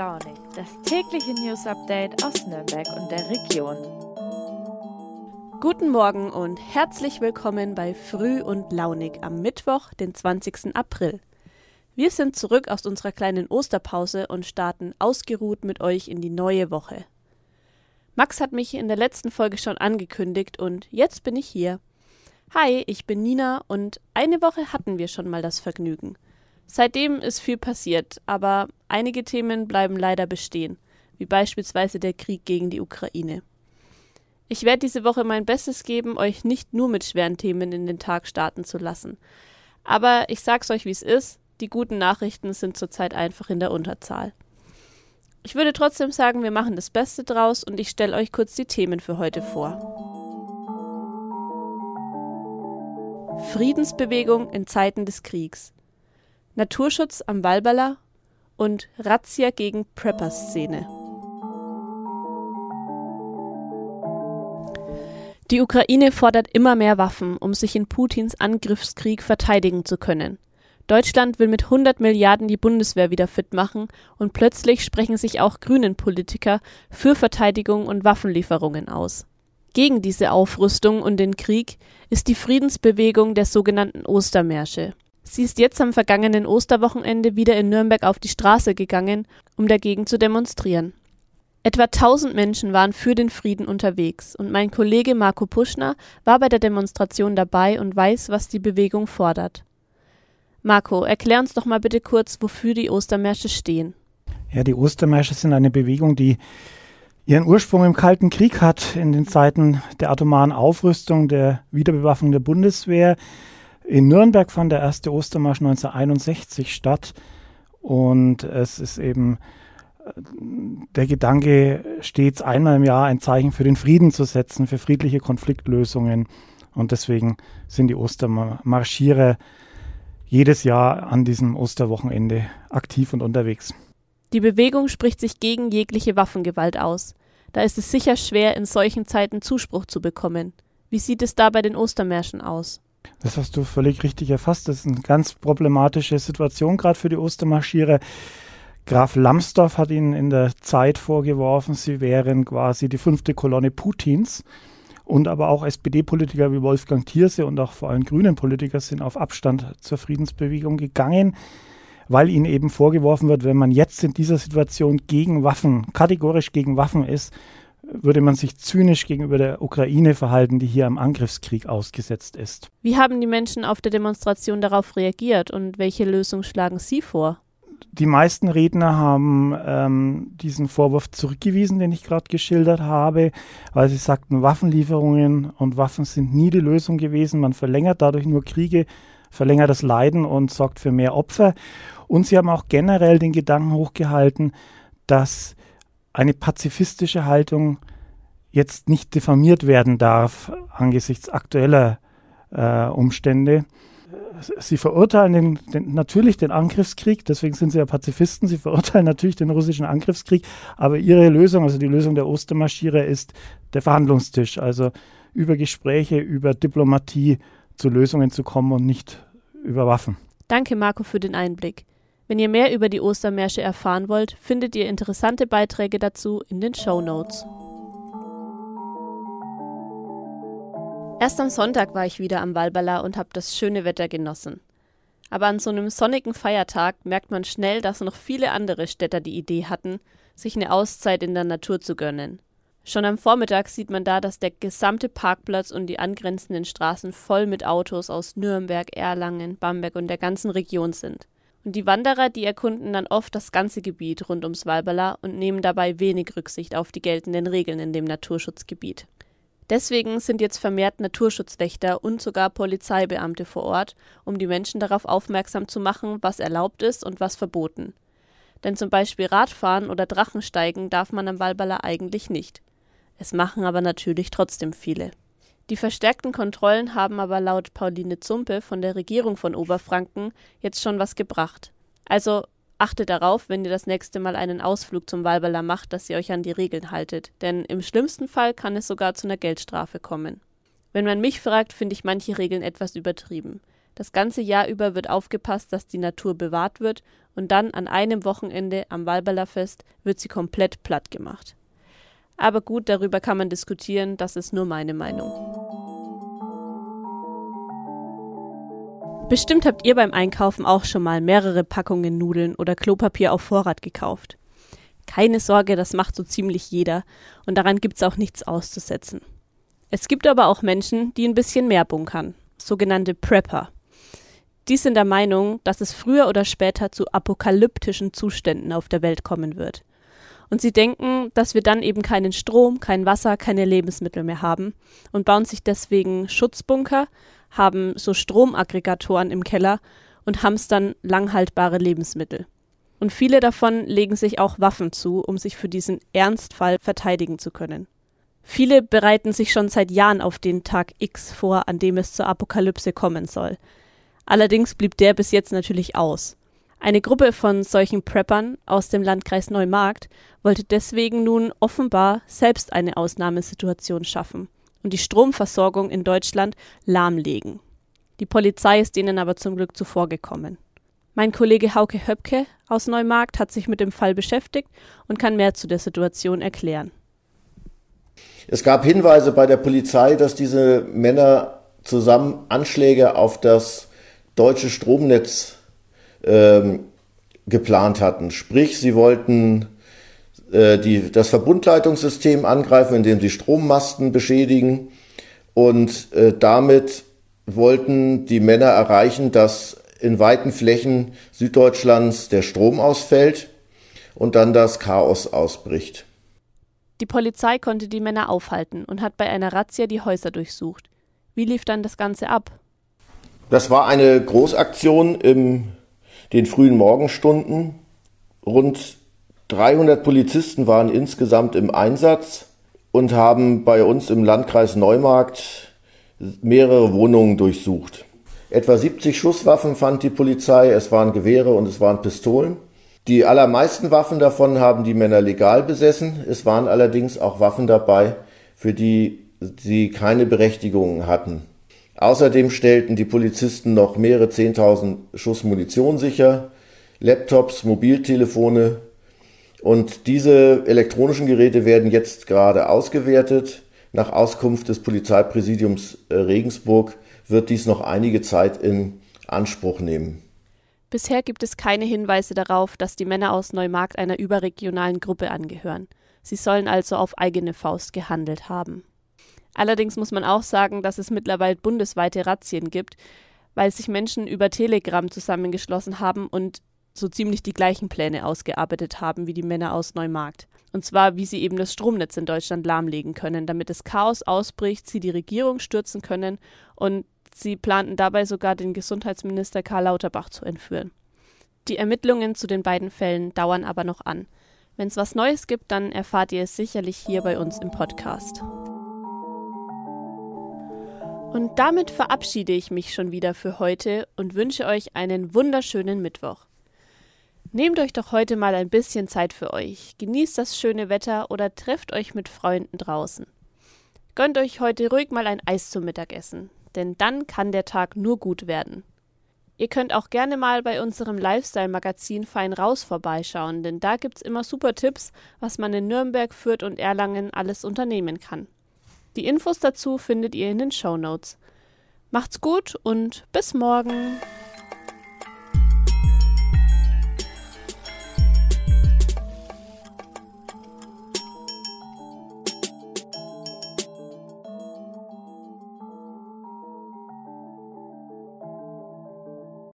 launig, das tägliche News Update aus Nürnberg und der Region. Guten Morgen und herzlich willkommen bei Früh und Launig am Mittwoch, den 20. April. Wir sind zurück aus unserer kleinen Osterpause und starten ausgeruht mit euch in die neue Woche. Max hat mich in der letzten Folge schon angekündigt und jetzt bin ich hier. Hi, ich bin Nina und eine Woche hatten wir schon mal das Vergnügen. Seitdem ist viel passiert, aber einige Themen bleiben leider bestehen, wie beispielsweise der Krieg gegen die Ukraine. Ich werde diese Woche mein Bestes geben, euch nicht nur mit schweren Themen in den Tag starten zu lassen. Aber ich sag's euch, wie es ist, die guten Nachrichten sind zurzeit einfach in der Unterzahl. Ich würde trotzdem sagen, wir machen das Beste draus und ich stelle euch kurz die Themen für heute vor. Friedensbewegung in Zeiten des Kriegs. Naturschutz am Walberla und Razzia gegen Prepper-Szene. Die Ukraine fordert immer mehr Waffen, um sich in Putins Angriffskrieg verteidigen zu können. Deutschland will mit 100 Milliarden die Bundeswehr wieder fit machen und plötzlich sprechen sich auch grünen Politiker für Verteidigung und Waffenlieferungen aus. Gegen diese Aufrüstung und den Krieg ist die Friedensbewegung der sogenannten Ostermärsche. Sie ist jetzt am vergangenen Osterwochenende wieder in Nürnberg auf die Straße gegangen, um dagegen zu demonstrieren. Etwa 1000 Menschen waren für den Frieden unterwegs und mein Kollege Marco Puschner war bei der Demonstration dabei und weiß, was die Bewegung fordert. Marco, erklär uns doch mal bitte kurz, wofür die Ostermärsche stehen. Ja, die Ostermärsche sind eine Bewegung, die ihren Ursprung im Kalten Krieg hat, in den Zeiten der atomaren Aufrüstung, der Wiederbewaffnung der Bundeswehr, in Nürnberg fand der erste Ostermarsch 1961 statt und es ist eben äh, der Gedanke, stets einmal im Jahr ein Zeichen für den Frieden zu setzen, für friedliche Konfliktlösungen. Und deswegen sind die Ostermarschierer jedes Jahr an diesem Osterwochenende aktiv und unterwegs. Die Bewegung spricht sich gegen jegliche Waffengewalt aus. Da ist es sicher schwer, in solchen Zeiten Zuspruch zu bekommen. Wie sieht es da bei den Ostermärschen aus? Das hast du völlig richtig erfasst. Das ist eine ganz problematische Situation, gerade für die Ostermarschierer. Graf Lambsdorff hat ihnen in der Zeit vorgeworfen, sie wären quasi die fünfte Kolonne Putins. Und aber auch SPD-Politiker wie Wolfgang Thierse und auch vor allem grünen Politiker sind auf Abstand zur Friedensbewegung gegangen, weil ihnen eben vorgeworfen wird, wenn man jetzt in dieser Situation gegen Waffen, kategorisch gegen Waffen ist, würde man sich zynisch gegenüber der Ukraine verhalten, die hier am Angriffskrieg ausgesetzt ist. Wie haben die Menschen auf der Demonstration darauf reagiert und welche Lösung schlagen Sie vor? Die meisten Redner haben ähm, diesen Vorwurf zurückgewiesen, den ich gerade geschildert habe, weil sie sagten, Waffenlieferungen und Waffen sind nie die Lösung gewesen. Man verlängert dadurch nur Kriege, verlängert das Leiden und sorgt für mehr Opfer. Und sie haben auch generell den Gedanken hochgehalten, dass eine pazifistische Haltung jetzt nicht diffamiert werden darf angesichts aktueller äh, Umstände. Sie verurteilen den, den, natürlich den Angriffskrieg, deswegen sind sie ja Pazifisten. Sie verurteilen natürlich den russischen Angriffskrieg, aber ihre Lösung, also die Lösung der Ostermarschiere, ist der Verhandlungstisch. Also über Gespräche, über Diplomatie zu Lösungen zu kommen und nicht über Waffen. Danke, Marco, für den Einblick. Wenn ihr mehr über die Ostermärsche erfahren wollt, findet ihr interessante Beiträge dazu in den Show Notes. Erst am Sonntag war ich wieder am Walbala und habe das schöne Wetter genossen. Aber an so einem sonnigen Feiertag merkt man schnell, dass noch viele andere Städter die Idee hatten, sich eine Auszeit in der Natur zu gönnen. Schon am Vormittag sieht man da, dass der gesamte Parkplatz und die angrenzenden Straßen voll mit Autos aus Nürnberg, Erlangen, Bamberg und der ganzen Region sind. Und die Wanderer, die erkunden dann oft das ganze Gebiet rund ums Walberla und nehmen dabei wenig Rücksicht auf die geltenden Regeln in dem Naturschutzgebiet. Deswegen sind jetzt vermehrt Naturschutzwächter und sogar Polizeibeamte vor Ort, um die Menschen darauf aufmerksam zu machen, was erlaubt ist und was verboten. Denn zum Beispiel Radfahren oder Drachensteigen darf man am Walberla eigentlich nicht. Es machen aber natürlich trotzdem viele. Die verstärkten Kontrollen haben aber laut Pauline Zumpe von der Regierung von Oberfranken jetzt schon was gebracht. Also achtet darauf, wenn ihr das nächste Mal einen Ausflug zum Walberler macht, dass ihr euch an die Regeln haltet, denn im schlimmsten Fall kann es sogar zu einer Geldstrafe kommen. Wenn man mich fragt, finde ich manche Regeln etwas übertrieben. Das ganze Jahr über wird aufgepasst, dass die Natur bewahrt wird und dann an einem Wochenende am Walberlerfest wird sie komplett platt gemacht. Aber gut, darüber kann man diskutieren, das ist nur meine Meinung. Bestimmt habt ihr beim Einkaufen auch schon mal mehrere Packungen Nudeln oder Klopapier auf Vorrat gekauft. Keine Sorge, das macht so ziemlich jeder und daran gibt's auch nichts auszusetzen. Es gibt aber auch Menschen, die ein bisschen mehr bunkern, sogenannte Prepper. Die sind der Meinung, dass es früher oder später zu apokalyptischen Zuständen auf der Welt kommen wird. Und sie denken, dass wir dann eben keinen Strom, kein Wasser, keine Lebensmittel mehr haben und bauen sich deswegen Schutzbunker, haben so Stromaggregatoren im Keller und hamstern langhaltbare Lebensmittel. Und viele davon legen sich auch Waffen zu, um sich für diesen Ernstfall verteidigen zu können. Viele bereiten sich schon seit Jahren auf den Tag X vor, an dem es zur Apokalypse kommen soll. Allerdings blieb der bis jetzt natürlich aus. Eine Gruppe von solchen Preppern aus dem Landkreis Neumarkt wollte deswegen nun offenbar selbst eine Ausnahmesituation schaffen und die Stromversorgung in Deutschland lahmlegen. Die Polizei ist denen aber zum Glück zuvorgekommen. Mein Kollege Hauke Höpke aus Neumarkt hat sich mit dem Fall beschäftigt und kann mehr zu der Situation erklären. Es gab Hinweise bei der Polizei, dass diese Männer zusammen Anschläge auf das deutsche Stromnetz ähm, geplant hatten. Sprich, sie wollten äh, die, das Verbundleitungssystem angreifen, indem sie Strommasten beschädigen und äh, damit wollten die Männer erreichen, dass in weiten Flächen Süddeutschlands der Strom ausfällt und dann das Chaos ausbricht. Die Polizei konnte die Männer aufhalten und hat bei einer Razzia die Häuser durchsucht. Wie lief dann das Ganze ab? Das war eine Großaktion in den frühen Morgenstunden. Rund 300 Polizisten waren insgesamt im Einsatz und haben bei uns im Landkreis Neumarkt mehrere Wohnungen durchsucht. Etwa 70 Schusswaffen fand die Polizei, es waren Gewehre und es waren Pistolen. Die allermeisten Waffen davon haben die Männer legal besessen. Es waren allerdings auch Waffen dabei, für die sie keine Berechtigungen hatten. Außerdem stellten die Polizisten noch mehrere Zehntausend Schuss Munition sicher, Laptops, Mobiltelefone und diese elektronischen Geräte werden jetzt gerade ausgewertet. Nach Auskunft des Polizeipräsidiums äh, Regensburg wird dies noch einige Zeit in Anspruch nehmen. Bisher gibt es keine Hinweise darauf, dass die Männer aus Neumarkt einer überregionalen Gruppe angehören. Sie sollen also auf eigene Faust gehandelt haben. Allerdings muss man auch sagen, dass es mittlerweile bundesweite Razzien gibt, weil sich Menschen über Telegram zusammengeschlossen haben und so ziemlich die gleichen Pläne ausgearbeitet haben wie die Männer aus Neumarkt. Und zwar, wie sie eben das Stromnetz in Deutschland lahmlegen können, damit das Chaos ausbricht, sie die Regierung stürzen können und sie planten dabei sogar den Gesundheitsminister Karl Lauterbach zu entführen. Die Ermittlungen zu den beiden Fällen dauern aber noch an. Wenn es was Neues gibt, dann erfahrt ihr es sicherlich hier bei uns im Podcast. Und damit verabschiede ich mich schon wieder für heute und wünsche euch einen wunderschönen Mittwoch. Nehmt euch doch heute mal ein bisschen Zeit für euch, genießt das schöne Wetter oder trefft euch mit Freunden draußen. Gönnt euch heute ruhig mal ein Eis zum Mittagessen, denn dann kann der Tag nur gut werden. Ihr könnt auch gerne mal bei unserem Lifestyle-Magazin Fein Raus vorbeischauen, denn da gibt's immer super Tipps, was man in Nürnberg, Fürth und Erlangen alles unternehmen kann. Die Infos dazu findet ihr in den Show Notes. Macht's gut und bis morgen.